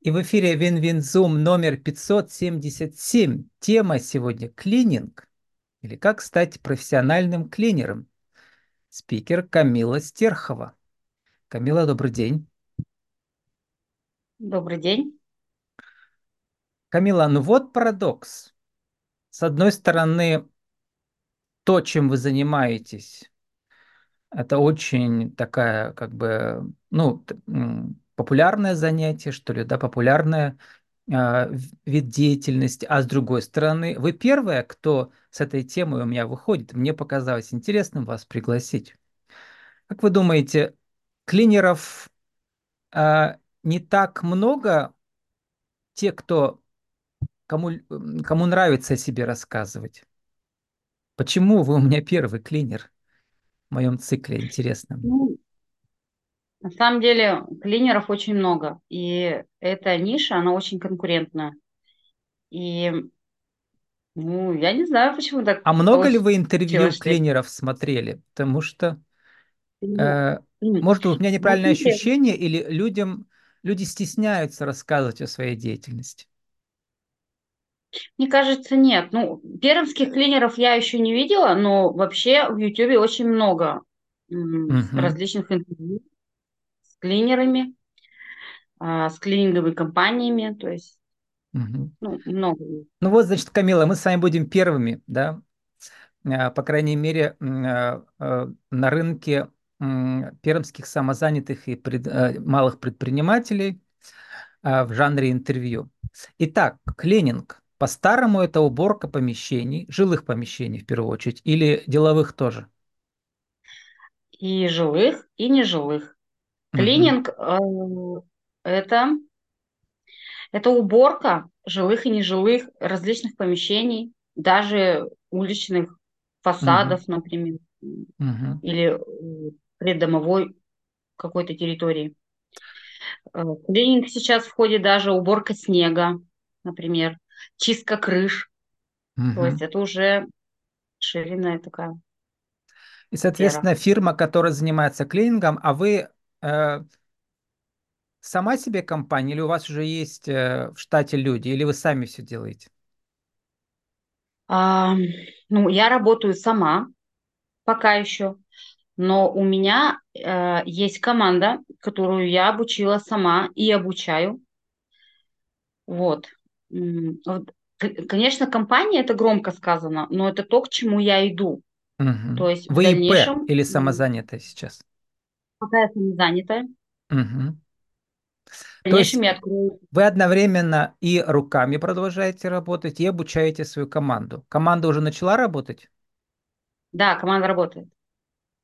И в эфире WinWinZoom номер 577. Тема сегодня – клининг. Или как стать профессиональным клинером. Спикер Камилла Стерхова. Камилла, добрый день. Добрый день. Камилла, ну вот парадокс. С одной стороны, то, чем вы занимаетесь, это очень такая, как бы, ну, популярное занятие, что ли, да, популярное э, вид деятельности, а с другой стороны, вы первая, кто с этой темой у меня выходит. Мне показалось интересным вас пригласить. Как вы думаете, клинеров э, не так много, те, кто кому, кому нравится о себе рассказывать? Почему вы у меня первый клинер в моем цикле? Интересно. Ну, на самом деле клинеров очень много, и эта ниша, она очень конкурентная. И, ну, я не знаю, почему так А много ли вы интервью я- клинеров смотрели? Потому что, э, может, у меня неправильное ощущение, или людям, люди стесняются рассказывать о своей деятельности? Мне кажется, нет. Ну, пермских клинеров я еще не видела, но вообще в Ютубе очень много Мгм, различных интервью клинерами, а, с клининговыми компаниями, то есть, мгм. ну, много. Ну вот, значит, Камила, мы с вами будем первыми, да, Э, по крайней мере, э, на рынке пермских самозанятых и пред- малых предпринимателей в жанре интервью. Итак, клининг. По-старому это уборка помещений, жилых помещений в первую очередь, или деловых тоже? И жилых, и нежилых. Клининг э, это, это уборка жилых и нежилых различных помещений, даже уличных фасадов, например, мгм, или э, придомовой какой-то территории. Э, клининг сейчас входит даже уборка снега, например, чистка крыш. То есть это уже ширинная такая И, сфера. соответственно, фирма, которая занимается клинингом, а вы э, сама себе компания, или у вас уже есть э, в штате люди, или вы сами все делаете? А, ну, я работаю сама пока еще. Но у меня э, есть команда, которую я обучила сама и обучаю. Вот. Конечно, компания это громко сказано, но это то, к чему я иду. То Мгм. есть в Вы ИП дальнейшем, или м, самозанятая сейчас? Пока я самозанятая, Мгм. в То есть я открою. вы одновременно и руками продолжаете работать, и обучаете свою команду. Команда уже начала работать? Да, команда работает.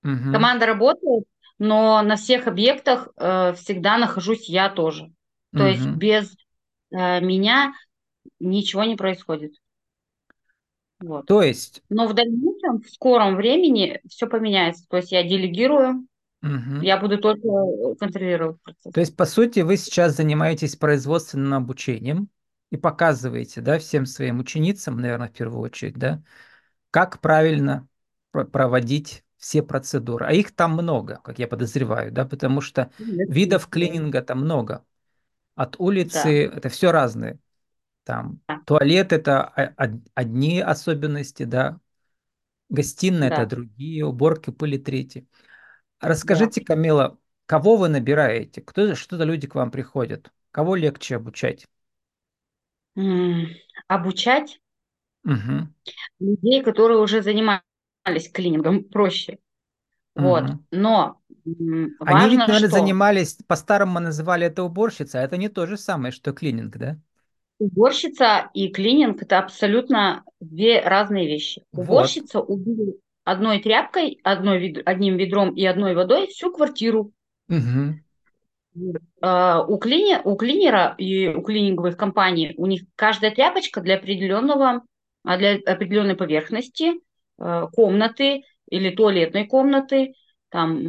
Мгм. Команда работает, но на всех объектах э, всегда нахожусь я тоже. То есть Мгм. без э, меня ничего не происходит. Вот. То есть, Но в дальнейшем, в скором времени все поменяется. То есть я делегирую, мгм. я буду только контролировать процесс. То есть, по сути, вы сейчас занимаетесь производственным обучением и показываете, да, всем своим ученицам, наверное, в первую очередь, да, как правильно про- проводить все процедуры. А их там много, как я подозреваю, да, потому что видов клининга там много. От Да, улицы это все разное. Там да, туалет это одни особенности, да, гостиная это да, другие, уборки пыли третьи. Да. Расскажите, Камила, кого вы набираете? Кто, что за люди к вам приходят? Кого легче обучать? Обучать Угу, людей, которые уже занимались клинингом, проще. Вот. угу. Но м, Они ведь, важно, наверное, что занимались, по-старому мы называли это уборщица, а это не то же самое, что клининг, да? уборщица и клининг это абсолютно две разные вещи. Вот. Уборщица уберет одной тряпкой, одной, вед- одним ведром и одной водой всю квартиру. Угу, А, У, клини, у клинера и у клининговых компаний у них каждая тряпочка для определенного, а, для определенной поверхности э, комнаты или туалетной комнаты, там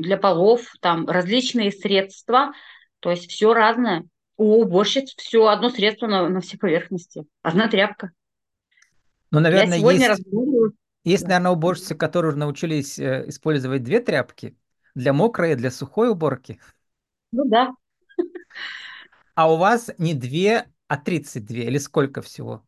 для полов, там различные средства, то есть все разное. У уборщиц все одно средство на, на все поверхности, одна тряпка. Ну, Вот я наверное, сегодня есть. Есть, Да. наверное, уборщицы, которые уже научились э, использовать две тряпки для мокрой и для сухой уборки. Ну да, А у вас не две, а 32 или сколько всего?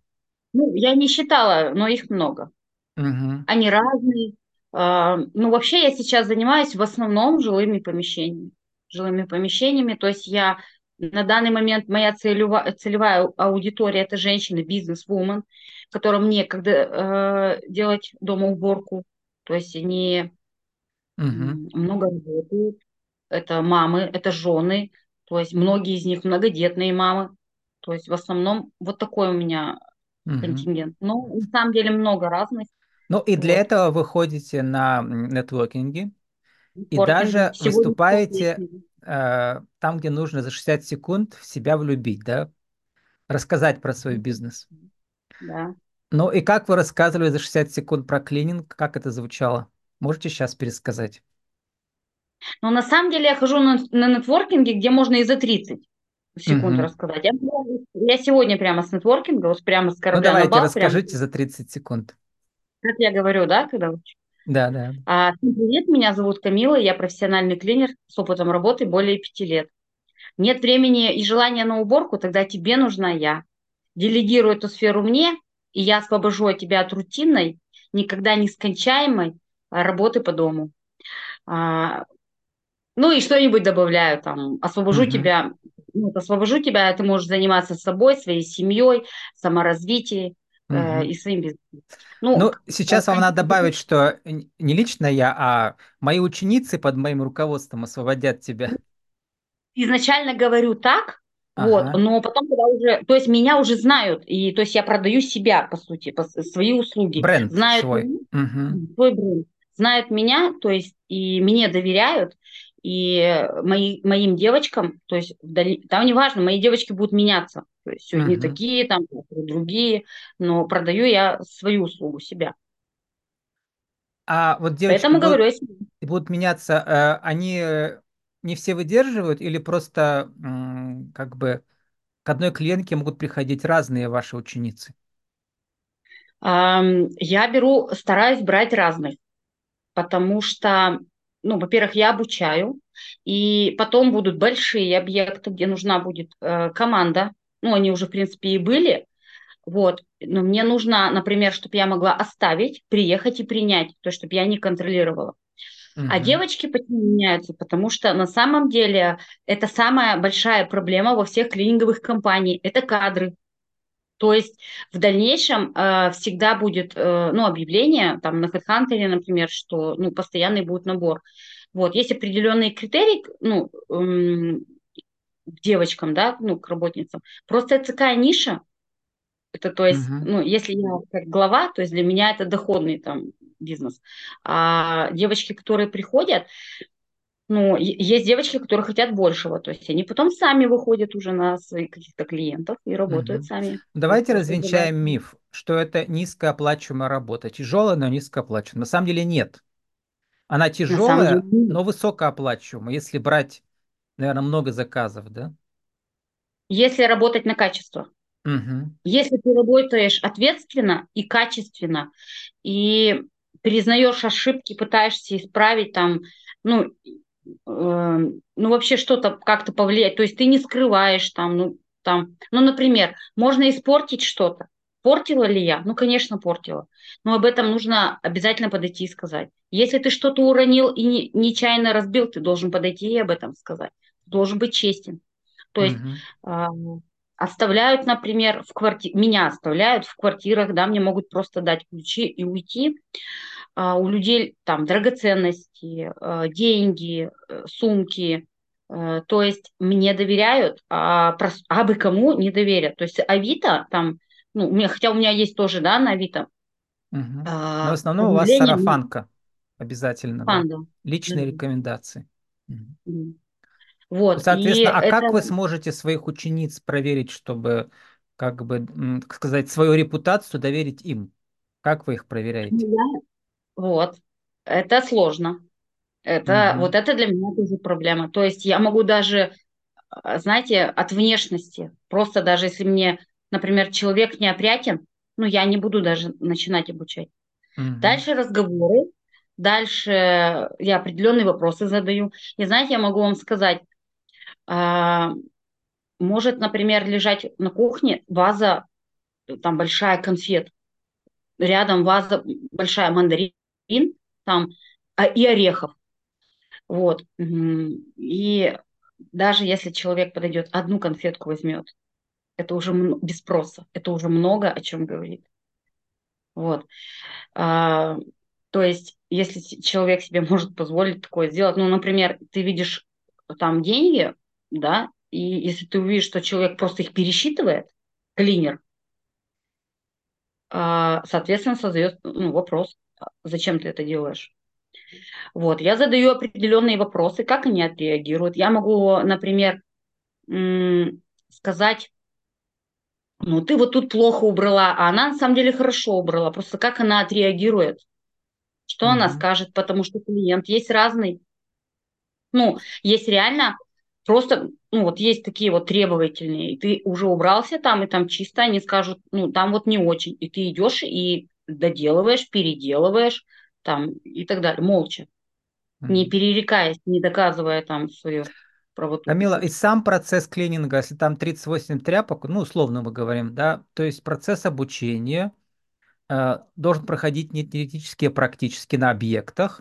Ну, я не считала, но их много. Угу. Они разные. А, Ну, вообще я сейчас занимаюсь в основном жилыми помещениями. Жилыми помещениями, то есть я на данный момент моя целева- целевая аудитория это женщины, бизнес-вумен, которым некогда э, делать дома уборку. То есть они Угу. много работают. Это мамы, это жены, то есть многие из них многодетные мамы. То есть в основном вот такой у меня Угу. контингент. Но на самом деле много разных. Ну и для Вот. этого вы ходите на нетворкинги и даже Сегодня выступаете э, там, где нужно за 60 секунд в себя влюбить, да? Рассказать про свой бизнес. Да. Ну и как вы рассказывали за 60 секунд про клининг, как это звучало? Можете сейчас пересказать? Но на самом деле я хожу на, на нетворкинге, где можно и за 30 секунд Мгм. рассказать. Я, я сегодня прямо с нетворкинга, вот прямо с Ну корабля на давайте, бал, прямо, расскажите за 30 секунд. как я говорю, да, когда учу. Да, да. А, всем привет, меня зовут Камила, я профессиональный клинер с опытом работы более пяти лет. Нет времени и желания на уборку, тогда тебе нужна я. Делегируй эту сферу мне, и я освобожу тебя от рутинной, никогда не скончаемой а, работы по дому. А, Ну и что-нибудь добавляю там, освобожу Мгм. тебя, ну, вот освобожу тебя, ты можешь заниматься собой, своей семьей, саморазвитием Мгм. и своим бизнесом. Ну, Ну, к- э, сейчас вам надо добавить, что не лично я, а мои ученицы под моим руководством освободят тебя. изначально говорю так, вот, Ага. но потом, когда уже, то есть меня уже знают, и то есть я продаю себя, по сути, по- свои услуги, Бренд знают свой. меня, Мгм. свой бренд, знают меня, то есть и мне доверяют, и мои, моим девочкам, то есть вдали, там не важно, мои девочки будут меняться, то есть сегодня Мгм. такие, там другие, но продаю я свою услугу, себя. А вот девочки Поэтому говорю будут, о себе. будут меняться, э, они э, не все выдерживают или просто как бы к одной клиентке могут приходить разные ваши ученицы? Я беру, стараюсь брать разных. потому что, ну, во-первых, я обучаю, и потом будут большие объекты, где нужна будет э, команда. Ну, они уже, в принципе, и были. Вот. Но мне нужно, например, чтобы я могла оставить, приехать и принять, то, чтобы я не контролировала. А Мгм. девочки почему меняются? Потому что на самом деле это самая большая проблема во всех клининговых компаниях. Это кадры. То есть в дальнейшем э, всегда будет э, ну, объявление там на HeadHunter, например, что ну, постоянный будет набор. Вот, есть определенные критерии ну, эм, к девочкам, да, ну, к работницам. Просто это такая ниша. Это, то есть, Мгм. ну, если я как глава, то есть для меня это доходный там бизнес. А девочки, которые приходят, ну, есть девочки, которые хотят большего. То есть они потом сами выходят уже на своих каких-то клиентов и работают Мгм. сами. Давайте развенчаем добавить. миф, что это низкооплачиваемая работа. Тяжелая, но низкооплачиваемая. На самом деле нет. Она На самом деле, тяжелая, но высокооплачиваемая, если брать, наверное, много заказов, да? если работать на качество, Мгм. если ты работаешь ответственно и качественно, и признаешь ошибки, пытаешься исправить там, ну, э, ну вообще что-то как-то повлиять, то есть ты не скрываешь там, ну, там, ну, например, можно испортить что-то. Портила ли я? Ну, конечно, портила. Но об этом нужно обязательно подойти и сказать. Если ты что-то уронил и не- нечаянно разбил, ты должен подойти и об этом сказать. Ты должен быть честен. То есть Мгм. А, оставляют, например, в квартире, меня оставляют в квартирах, да, мне могут просто дать ключи и уйти. А, у людей там драгоценности, э, деньги, э, сумки, э, то есть мне доверяют, а, прос- а бы кому не доверят. То есть Авито там, ну, у меня, хотя у меня есть тоже, да, на Авито, Мгм. Но в а, основном у вас сарафанка обязательно, да. Личные да. рекомендации. Мгм. Вот, и Соответственно, а это как вы сможете своих учениц проверить, чтобы, как бы, сказать, свою репутацию доверить им? Как вы их проверяете? я- вот, это сложно. Это, вот Мгм. это для меня тоже проблема. То есть я могу даже, а, знаете, от внешности, просто даже если мне, например, человек неопрятен, ну, я не буду даже начинать обучать. Мгм. Дальше разговоры, дальше я определенные вопросы задаю. И знаете, я могу вам сказать, может, например, лежать на кухне ваза, там большая конфет, рядом ваза большая мандарин, там а, и орехов. Вот. И даже если человек подойдет, одну конфетку возьмет, это уже без спроса, это уже много о чем говорит. Вот. А, то есть, если человек себе может позволить такое сделать, ну, например, ты видишь там деньги, да, и если ты увидишь, что человек просто их пересчитывает, клинер, а, соответственно, создает ну, вопрос, зачем ты это делаешь? Вот, я задаю определенные вопросы, как они отреагируют. Я могу, например, сказать, ну, ты вот тут плохо убрала, а она на самом деле хорошо убрала. Просто как она отреагирует, что mm-hmm. она скажет, потому что клиент есть разный. Ну, есть реально просто, ну, вот есть такие вот требовательные, и ты уже убрался там, и там чисто, они скажут, ну, там вот не очень. И ты идешь и доделываешь, переделываешь, там, и так далее, молча, mm-hmm. не перерекаясь, не доказывая там свою правоту. Камила, и сам процесс клининга, если там 38 тряпок, ну, условно мы говорим, да, то есть процесс обучения э, должен проходить не теоретически, а практически на объектах.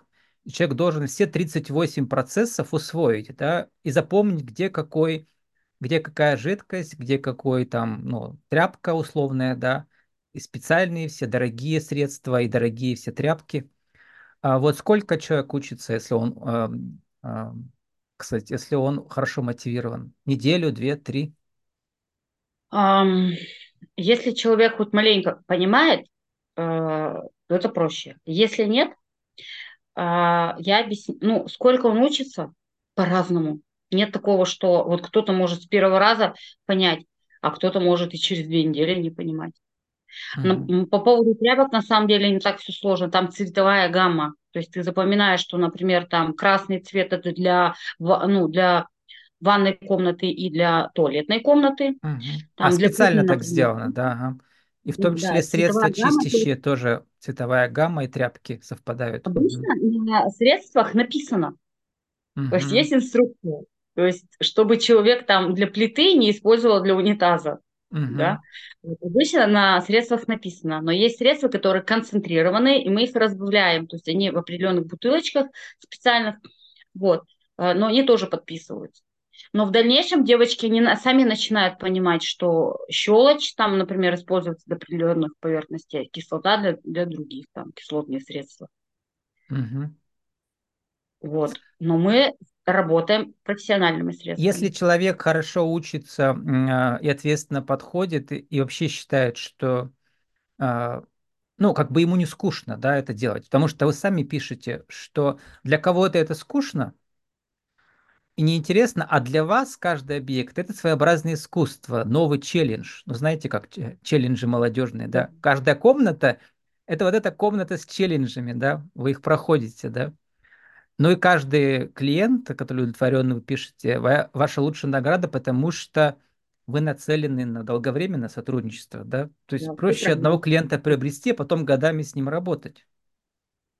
Человек должен все 38 процессов усвоить, да, и запомнить, где какой, где какая жидкость, где какой там, ну, тряпка условная, да, и специальные все дорогие средства, и дорогие все тряпки. А вот сколько человек учится, если он э, э, кстати, если он хорошо мотивирован? Неделю, две, три? Um, если человек хоть маленько понимает, э, то это проще. Если нет, я объясню, ну, сколько он учится, по-разному. Нет такого, что вот кто-то может с первого раза понять, а кто-то может и через две недели не понимать. Mm-hmm. По поводу тряпок, на самом деле, не так все сложно. Там цветовая гамма. То есть ты запоминаешь, что, например, там красный цвет это для, ну, для ванной комнаты и для туалетной комнаты. Угу. Там а для специально кухни, так сделано, да. Ага. И в том числе да, средства чистящие гамма, тоже цветовая гамма и тряпки совпадают. Обычно на средствах написано. Угу. То есть есть инструкция. То есть, чтобы человек там для плиты не использовал для унитаза. Угу. Да? Вот обычно на средствах написано, но есть средства, которые концентрированы, и мы их разбавляем, то есть они в определенных бутылочках специальных, вот, э, но они тоже подписываются. Но в дальнейшем девочки не, сами начинают понимать, что щелочь там, например, используется для определенных поверхностей, а кислота для, для других, там, кислотные средства. Угу. Вот. Но мы работаем профессиональными средствами. Если человек хорошо учится э, и ответственно подходит, и, вообще считает, что э, ну, как бы ему не скучно, да, это делать. Потому что вы сами пишете, что для кого-то это скучно и неинтересно, а для вас каждый объект – это своеобразное искусство, новый челлендж. Ну, знаете, как челленджи молодежные, да? Каждая комната – это вот эта комната с челленджами, да? Вы их проходите, да? Ну и каждый клиент, который удовлетворенный, вы пишете, ваша лучшая награда, потому что вы нацелены на долговременное сотрудничество, да? То есть да, проще одного клиента приобрести, а потом годами с ним работать.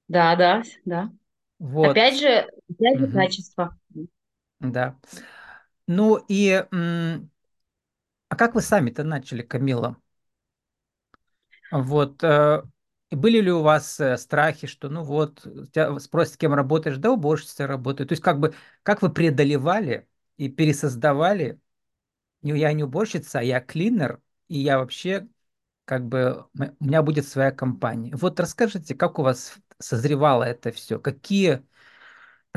Да, да, да. Вот. Опять же, опять же угу. качество. Да. Ну и а как вы сами-то начали, Камила? Вот э, были ли у вас э, страхи, что ну вот, тебя спросят, с кем работаешь, да уборщица работает. То есть как бы, как вы преодолевали и пересоздавали, не я не уборщица, а я клинер, и я вообще как бы, у меня будет своя компания. Вот расскажите, как у вас созревало это все, какие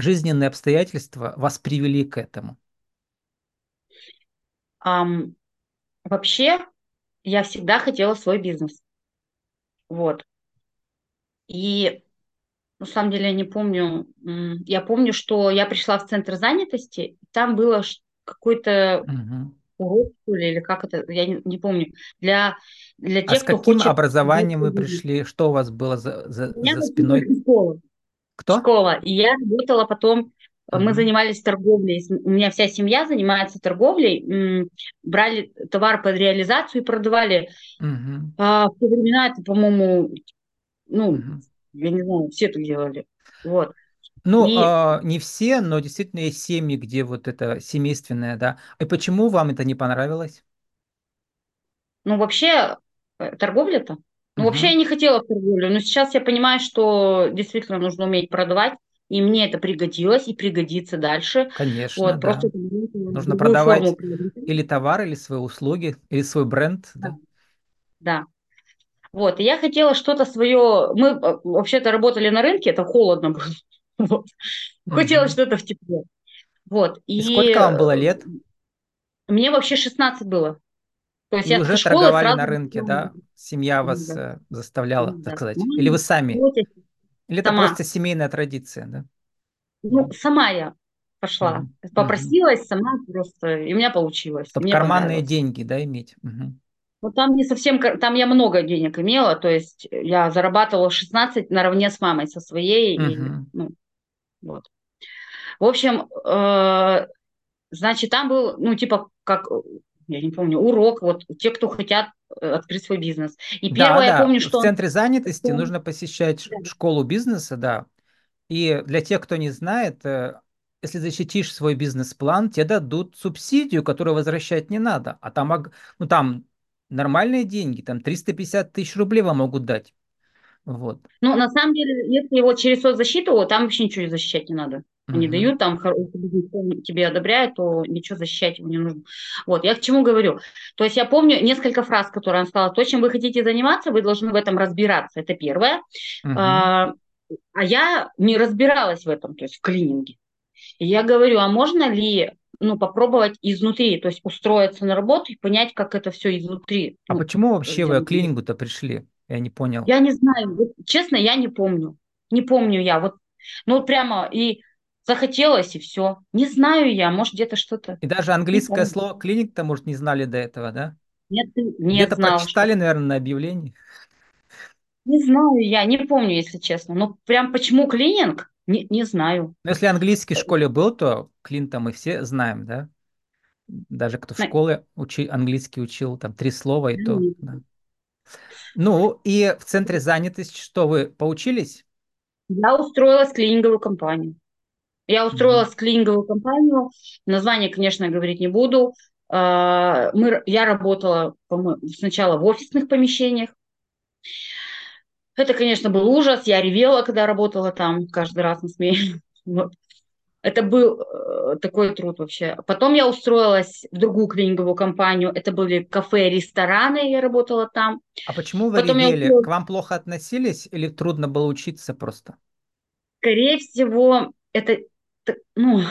жизненные обстоятельства вас привели к этому? Um, вообще, я всегда хотела свой бизнес. Вот. И на самом деле я не помню. Я помню, что я пришла в центр занятости, там было какой-то угу. урок, или как это, я не, не помню. Для, для тех, а с каким хочет... образованием вы пришли? Что у вас было за, за, за спиной? Школа. Кто? Школа. И я работала потом Uh-huh. Мы занимались торговлей. У меня вся семья занимается торговлей. Брали товар под реализацию и продавали. Uh-huh. А, в те времена это, по-моему, ну, угу. я не знаю, все это делали. Вот. Ну, И, а, не все, но действительно есть семьи, где вот это семейственное, да. И почему вам это не понравилось? ну, вообще, э, торговля-то? Ну, вообще я не хотела торговлю, но сейчас я понимаю, что действительно нужно уметь продавать, и мне это пригодилось и пригодится дальше. Конечно, Вот, просто да. в Нужно форму продавать приобретать. или товар, или свои услуги, или свой бренд, Да, да. Вот, и я хотела что-то свое... Мы э, вообще-то работали на рынке, это холодно было. Вот. Хотела что-то в тепле. Вот, И и сколько вам э, было лет? мне вообще 16 было. То есть И уже торговали сразу... на рынке, да? Семья вас Да, э, заставляла, так да. сказать. Или вы сами? Или это Сама. просто семейная традиция, да? Ну, сама я пошла. Мгм. Попросилась сама просто, и у меня получилось. Чтобы Мне карманные деньги, да, иметь. Мгм. Но там не совсем... Там я много денег имела, то есть я зарабатывала 16 наравне с мамой со своей. И, Мгм. ну, вот. В общем, э, значит, там был, ну, типа, как, я не помню, урок, вот, те, кто хотят э, открыть свой бизнес. И Да, первое, я да, помню, в что... центре занятости что- нужно посещать школу бизнеса, да. И для тех, кто не знает, э, если защитишь свой бизнес-план, тебе дадут субсидию, которую возвращать не надо. А там, ну, там нормальные деньги, там 350 тысяч рублей вам могут дать. Вот. Ну, на самом деле, если его через соцзащиту, там вообще ничего защищать не надо. Мгм. дают, там, если тебе одобряет, то ничего защищать его не нужно. Вот, я к чему говорю. То есть я помню несколько фраз, которые она сказала. То, чем вы хотите заниматься, вы должны в этом разбираться. Это первое. Мгм. А, а я не разбиралась в этом, то есть в клининге. И я говорю, а можно ли ну, попробовать изнутри, то есть устроиться на работу и понять, как это все изнутри А ну, почему вообще вы к клинингу-то пришли? Я не понял. Я не знаю, вот, честно, я не помню. Не помню я. Вот, ну, вот прямо и захотелось, и все. Не знаю я, может, где-то что-то. И даже Не английское слово клиник-то, может, не знали до этого, да? Нет, нет, Где-то знал, что. прочитали, наверное, на объявлении. Не знаю я, не помню, если честно. Но прям почему клининг, не, не знаю. Но если английский в школе был, то клин-то мы все знаем, да? Даже кто в школе учи, английский учил, там три слова и то, не- да. Ну, и в центре занятости что, вы поучились? Я устроилась в клининговую компанию. Я устроилась в клининговую компанию. Название, конечно, говорить не буду. А, Мы, я работала сначала в офисных помещениях. Это, конечно, был ужас. Я ревела, когда работала там, каждый раз на. Вот. Это был э, такой труд вообще. Потом я устроилась в другую клининговую компанию. Это были кафе, рестораны, я работала там. А почему вы Потом я ревели? К устроилась, вам плохо относились или трудно было учиться просто? скорее всего, это, ну,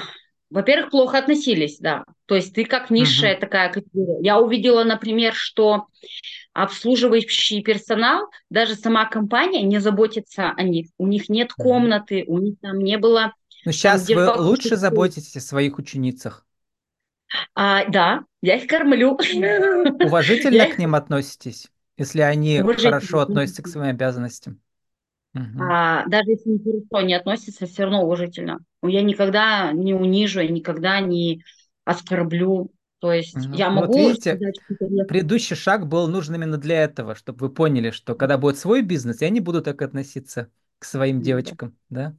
во-первых, плохо относились, да. То есть ты как низшая такая категория. Я увидела, например, что обслуживающий персонал, даже сама компания не заботится о них. У них нет комнаты, у них там не было Ну, там, сейчас вы покушать. лучше заботитесь о своих ученицах. А, да, я их кормлю. Уважительно Я к ним относитесь, если они хорошо относятся к своим обязанностям. Мгм. А, даже если не хорошо не относится, все равно уважительно. Я никогда не унижу, я никогда не оскорблю. То есть Ну, я ну вот могу видите, сказать предыдущий шаг был нужен именно для этого, чтобы вы поняли, что когда будет свой бизнес, я не буду так относиться к своим девочкам, да?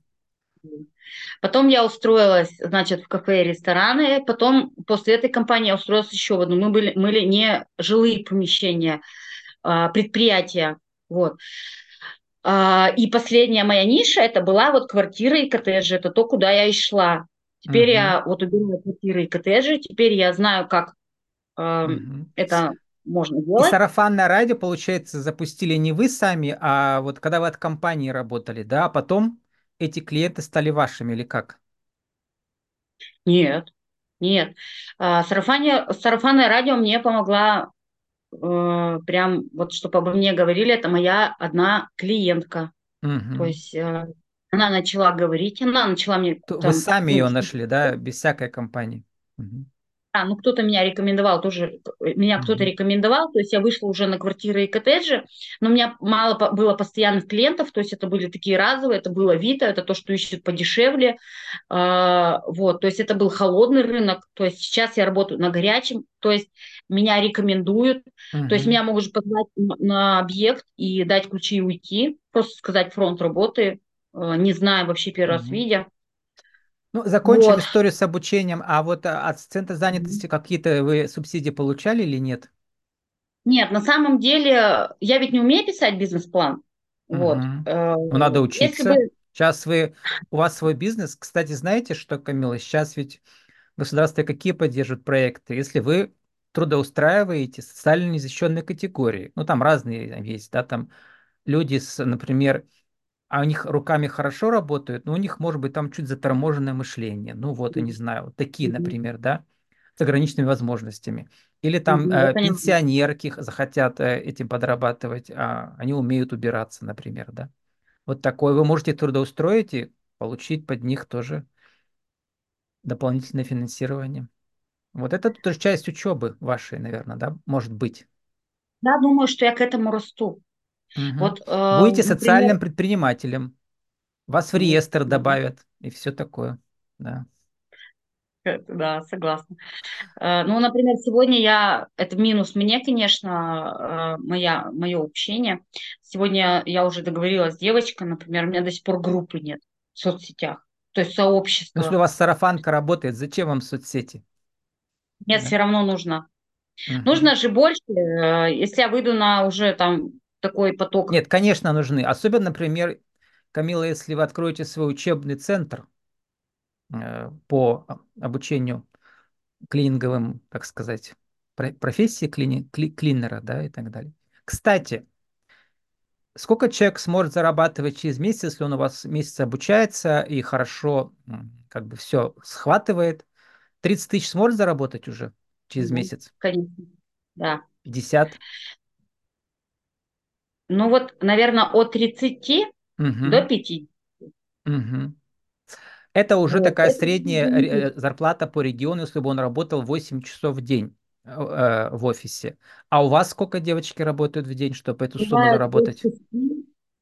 Потом я устроилась, значит, в кафе и рестораны. Потом после этой компании я устроилась еще в одну. Мы были, мы были не жилые помещения, а, предприятия. Вот. А, И последняя моя ниша это была вот квартира и коттеджи. Это то, куда я и шла. Теперь Мгм. я вот убираю квартиры и коттеджи. Теперь я знаю, как Мгм. С- это можно И делать. сарафанное радио, получается, запустили не вы сами, а вот когда вы от компании работали, да, а потом эти клиенты стали вашими или как? Нет, нет. А, Сарафане, сарафанное радио мне помогла э, прям вот, чтобы обо мне говорили, это моя одна клиентка. То Мгм. есть э, она начала говорить, она начала мне То Вы там, сами ее нашли, да, без всякой компании. Мгм. А, ну кто-то меня рекомендовал, тоже меня кто-то Мгм. рекомендовал, то есть я вышла уже на квартиры и коттеджи, но у меня мало было постоянных клиентов, то есть это были такие разовые, это было Авито, это то, что ищут подешевле, А, вот, то есть это был холодный рынок, то есть сейчас я работаю на горячем, то есть меня рекомендуют, то есть меня могут позвать на объект и дать ключи и уйти, просто сказать фронт работы, э, не зная вообще первый раз Мгм. видя. Ну, закончим Вот. историю с обучением, а вот а, от центра занятости какие-то вы субсидии получали или нет? Нет, на самом деле, я ведь не умею писать бизнес-план. Вот. Э, Ну, надо Если бы учиться. Сейчас вы, у вас свой бизнес. Кстати, знаете что, Камила, сейчас ведь государство какие поддерживает проекты? Если вы трудоустраиваете социально незащищенные категории, ну, там разные есть, да, там люди с, например, а у них руками хорошо работают, но у них, может быть, там чуть заторможенное мышление. Ну, вот, я не знаю, вот такие, например, да, с ограниченными возможностями. Или там э, пенсионерки захотят э, этим подрабатывать, а они умеют убираться, например, да. Вот такое вы можете трудоустроить и получить под них тоже дополнительное финансирование. Вот это тоже часть учебы вашей, наверное, да, может быть. Я думаю, что я к этому расту. Мгм. Вот, э, Будете например, социальным предпринимателем, вас в реестр добавят и все такое. Да. э, да, согласна. Э, Ну, например, сегодня я, это минус мне, конечно, э, моя, мое общение. Сегодня я уже договорилась с девочкой, например, у меня до сих пор группы нет в соцсетях, то есть Но если у вас сарафанка работает, зачем вам соцсети? Нет, Да. все равно нужно. Мгм. Нужно же больше, если я выйду на уже там такой поток. Нет, конечно, нужны. Особенно, например, Камила, если вы откроете свой учебный центр э, по обучению клининговым, так сказать, про- профессии клини, кли- клинера, да, и так далее. Кстати, сколько человек сможет зарабатывать через месяц, если он у вас месяц обучается и хорошо как бы все схватывает? 30 тысяч сможет заработать уже через Да, месяц? конечно, да. 50? Ну вот, наверное, от тридцати до Угу, пяти. угу. Это уже Вот. такая средняя ре- зарплата по региону, если бы он работал 8 часов в день э, э, в офисе. А у вас сколько девочки работают в день, чтобы эту сумму бывает от заработать?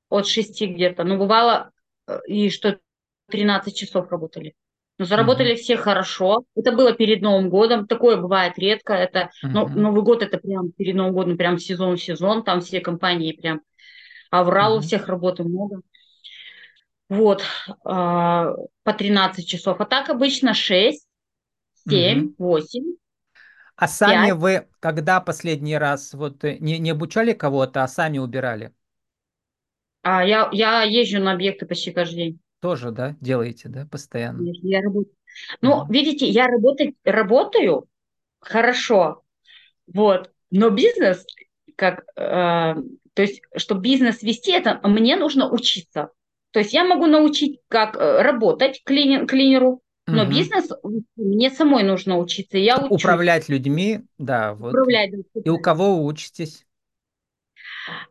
от шести где-то. Но бывало э, и что 13 часов работали. Но Мгм, заработали все хорошо. Это было перед Новым годом. Такое бывает редко. Это, ну, мгм, Новый год это прям перед Новым годом, прям сезон-сезон. Там все компании прям аврал у мгм, всех работы много. Вот, а, по 13 часов. А так обычно 6, 7, мгм. 8, А сами 5. вы когда последний раз вот э, не, не обучали кого-то, а сами убирали? А я, я езжу на объекты почти каждый день. Тоже, да, делаете, да, постоянно? Я работаю. Ну, Мгм, видите, я работать, работаю хорошо, вот, но бизнес, как, э, то есть, чтобы бизнес вести, это мне нужно учиться. То есть я могу научить, как э, работать клини- клинеру, но мгм. бизнес мне самой нужно учиться, я учусь. управлять людьми, да, вот. Управлять. да, И у кого вы учитесь?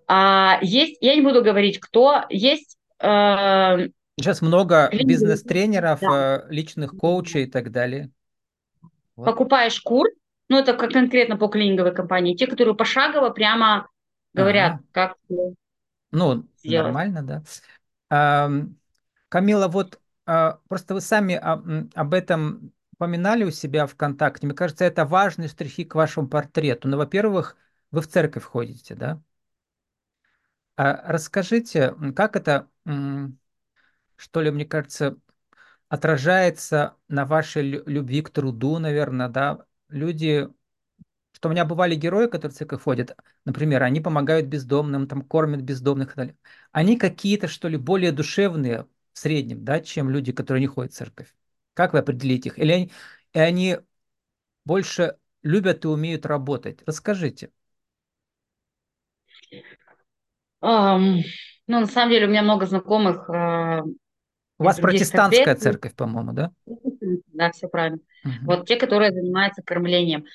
А есть, я не буду говорить, кто, есть э, Сейчас много бизнес-тренеров, да. э, личных коучей и так далее. Вот. покупаешь курс, ну это как конкретно по клининговой компании, те, которые пошагово прямо говорят, Ага, как ну, сделать. нормально, да. Ам, Камила, вот а, просто вы сами а, об этом упоминали у себя ВКонтакте. Мне кажется, это важные штрихи к вашему портрету. Ну, во-первых, вы в церковь ходите, да? А расскажите, как это, что ли, мне кажется, отражается на вашей лю- любви к труду, наверное, да? Люди что у меня бывали герои, которые в церковь ходят, например, они помогают бездомным, там кормят бездомных и так далее. Они какие-то, что ли, более душевные в среднем, да, чем люди, которые не ходят в церковь. Как вы определите их? Или они, и они больше любят и умеют работать? Расскажите. Ам, ну, на самом деле, у меня много знакомых э, У вас протестантская церковь, по-моему, да? Да, все правильно. Мгм. Вот те, которые занимаются кормлением.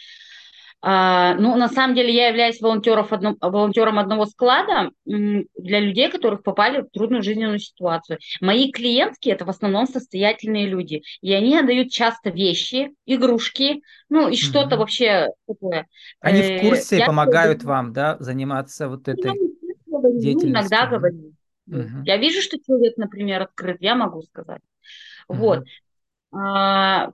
А, ну, на самом деле, я являюсь волонтеров одно- волонтером одного склада для людей, которых попали в трудную жизненную ситуацию. Мои клиентки– это в основном состоятельные люди, и они отдают часто вещи, игрушки, ну, и что-то Мгм. вообще такое. Они в Э, курсе Я помогают вам, да, заниматься вот я этой говорю, ну, иногда деятельностью. Мгм. говорю. Вот. Мгм. Я вижу, что человек, например, открыт, я могу сказать. Вот. Мгм. А,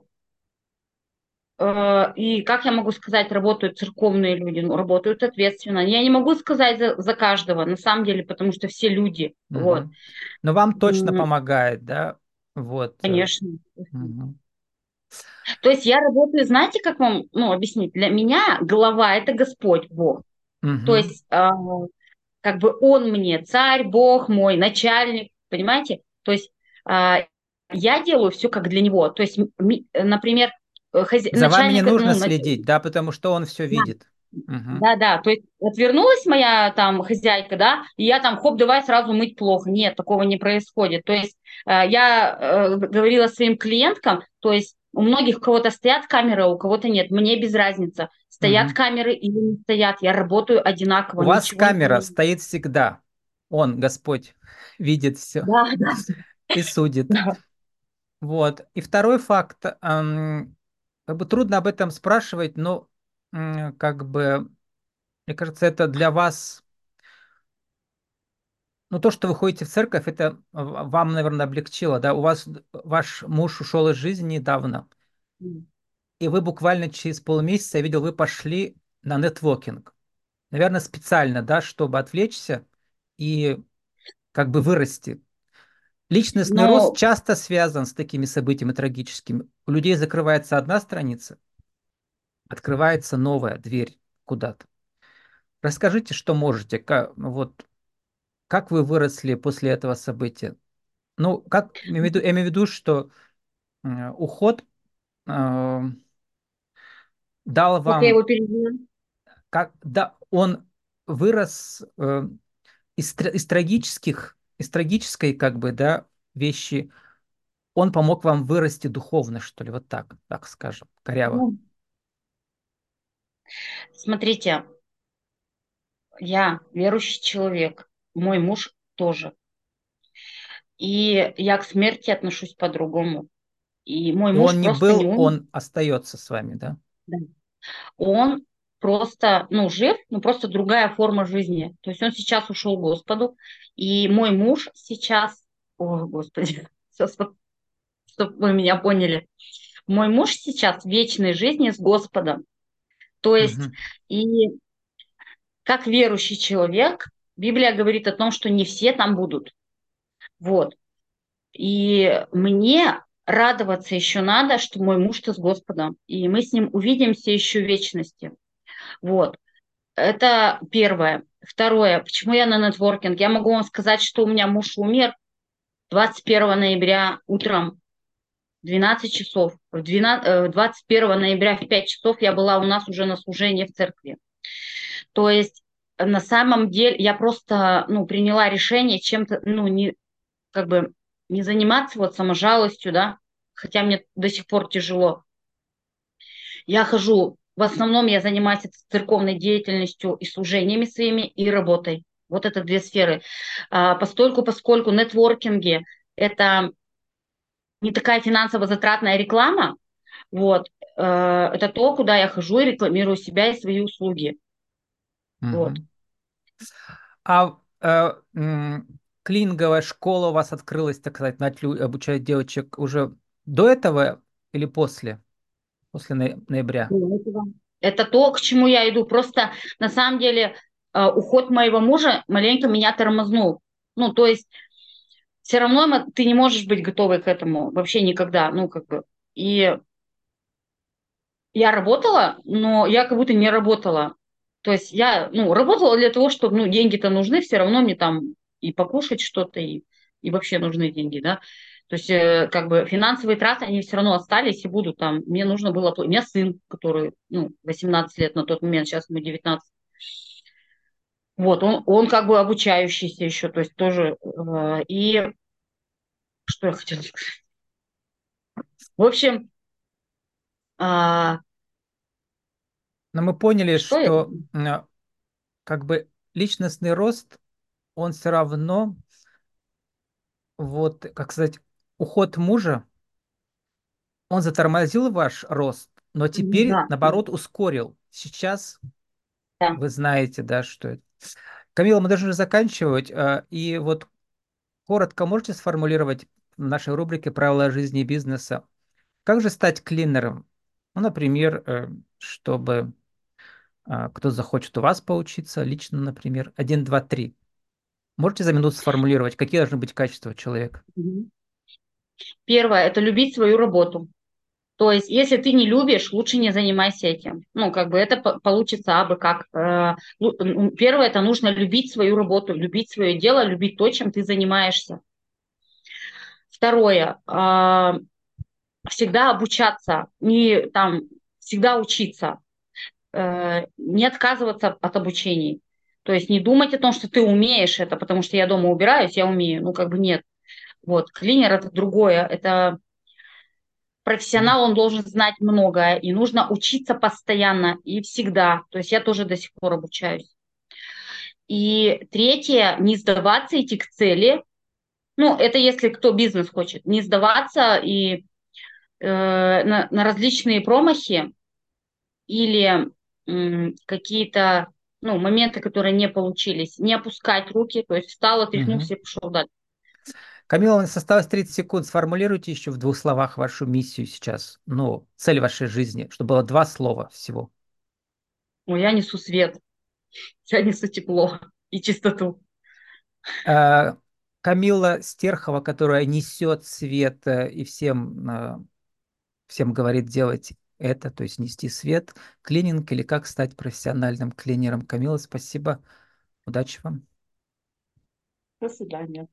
Э, И, как я могу сказать, работают церковные люди, ну, работают ответственно. Я не могу сказать за, за каждого, на самом деле, потому что все люди. Вот. Мгм. Но вам точно М, помогает, да? Вот. конечно. мгм. То есть я работаю, знаете, как вам, ну, объяснить? Для меня голова– это Господь Бог. То Мгм. есть а, как бы Он мне царь, Бог мой, начальник, понимаете? То есть а, я делаю все как для Него. То есть, ми- например, э, хозя- За вами не начальник, нужно ну, следить, да, потому что он все видит. Мгм. Да, да, то есть отвернулась моя там хозяйка, да, и я там, хоп, давай сразу мыть плохо. Нет, такого не происходит. То есть э, я э, говорила своим клиенткам, то есть у многих у кого-то стоят камеры, а у кого-то нет. Мне без разницы, стоят Мгм. камеры или не стоят. Я работаю У одинаково, вас ничего не камера поменяется. стоит всегда. Он, Господь, видит все Да, да, и судит. да. Вот. И второй факт, как бы трудно об этом спрашивать, но как бы, мне кажется, это для вас, ну то, что вы ходите в церковь, это вам, наверное, облегчило, да? У вас ваш муж ушел из жизни недавно, и вы буквально через полмесяца, я видел, вы пошли на нетворкинг. Наверное, специально, да, чтобы отвлечься и как бы вырасти. Личностный рост Но часто связан с такими событиями трагическими. У людей закрывается одна страница, открывается новая дверь куда-то. Расскажите, что можете, как, вот, как вы выросли после этого события? Ну, как, я имею в виду, я имею в виду, что э, уход э, дал как я вам, его как, да, он вырос э, из, из трагических, из трагической, как бы, да, вещи, он помог вам вырасти духовно, что ли, вот так, так скажем, коряво. Ну, смотрите, я верующий человек, мой муж тоже. И я к смерти отношусь по-другому. И мой муж он не не был, умер. он остается с вами, да? Да. Он просто, ну, жив, но просто другая форма жизни. То есть он сейчас ушел к Господу, и мой муж сейчас, о, Господи, чтобы вы меня поняли, мой муж сейчас в вечной жизни с Господом. То есть, Мгм. и как верующий человек, Библия говорит о том, что не все там будут. Вот. И мне радоваться еще надо, что мой муж-то с Господом, и мы с ним увидимся еще в вечности. Вот. Это первое. Второе. Почему я на нетворкинг? Я могу вам сказать, что у меня муж умер 21 ноября утром в 12 часов. В 12, э, 21 ноября в 5 часов я была у нас уже на служении в церкви. То есть э, на самом деле я просто ну, приняла решение чем-то, ну, не, как бы не заниматься вот саможалостью, да, хотя мне до сих пор тяжело. Я хожу, в основном я занимаюсь церковной деятельностью и служениями своими, и работой. Вот это две сферы. А, постольку, поскольку нетворкинги– это не такая финансово затратная реклама, вот, э, это то, куда я хожу и рекламирую себя и свои услуги. Вот. А э, м, клининговая школа у вас открылась, так сказать, начали обучать девочек уже до этого или после? После ноя- ноября? Это то, к чему я иду. Просто на самом деле э, уход моего мужа маленько меня тормознул. Ну, то есть все равно ты не можешь быть готовой к этому вообще никогда. Ну, как бы. И я работала, но я как будто не работала. То есть я, ну, работала для того, чтобы, ну, деньги-то нужны, все равно мне там и покушать что-то, и, и вообще нужны деньги, да. То есть, э, как бы, финансовые траты, они все равно остались и будут там. Мне нужно было... У меня сын, который, ну, 18 лет на тот момент, сейчас ему 19. Вот, он, он как бы обучающийся еще, то есть тоже... э, и что я хотела сказать? В общем, а, Но мы поняли, что э, как бы личностный рост, он все равно, вот, как сказать, уход мужа, он затормозил ваш рост, но теперь, Да, наоборот, ускорил. Сейчас да. вы знаете, да, что это. Камила, мы должны заканчивать. э, И вот коротко можете сформулировать в нашей рубрике «Правила жизни и бизнеса», как же стать клинером? Ну, например, э, чтобы кто захочет у вас поучиться, лично, например, один, два, три. Можете за минуту сформулировать, какие должны быть качества человека? Первое– это любить свою работу. То есть, если ты не любишь, лучше не занимайся этим. Ну, как бы это получится абы как. Э, первое, это нужно любить свою работу, любить свое дело, любить то, чем ты занимаешься. Второе, а, всегда обучаться, не там, всегда учиться, не отказываться от обучений. То есть не думать о том, что ты умеешь это, потому что я дома убираюсь, я умею. Ну, как бы нет. Вот, клинер это другое, это профессионал, он должен знать многое, и нужно учиться постоянно и всегда. То есть я тоже до сих пор обучаюсь. И третье, не сдаваться, идти к цели. Ну, это если кто бизнес хочет, не сдаваться и э, на, на различные промахи или э, какие-то ну, моменты, которые не получились, не опускать руки, то есть встал, отряхнулся угу. и пошел дальше. Камила, у нас осталось 30 секунд. Сформулируйте еще в двух словах вашу миссию сейчас. Ну, цель вашей жизни, чтобы было два слова всего. Ну, я несу свет. Я несу тепло и чистоту. А, Камила Стерхова, которая несет свет э, и всем, а, всем говорит делать это, то есть нести свет, клининг или как стать профессиональным клинером. Камила, спасибо. Удачи вам. До свидания.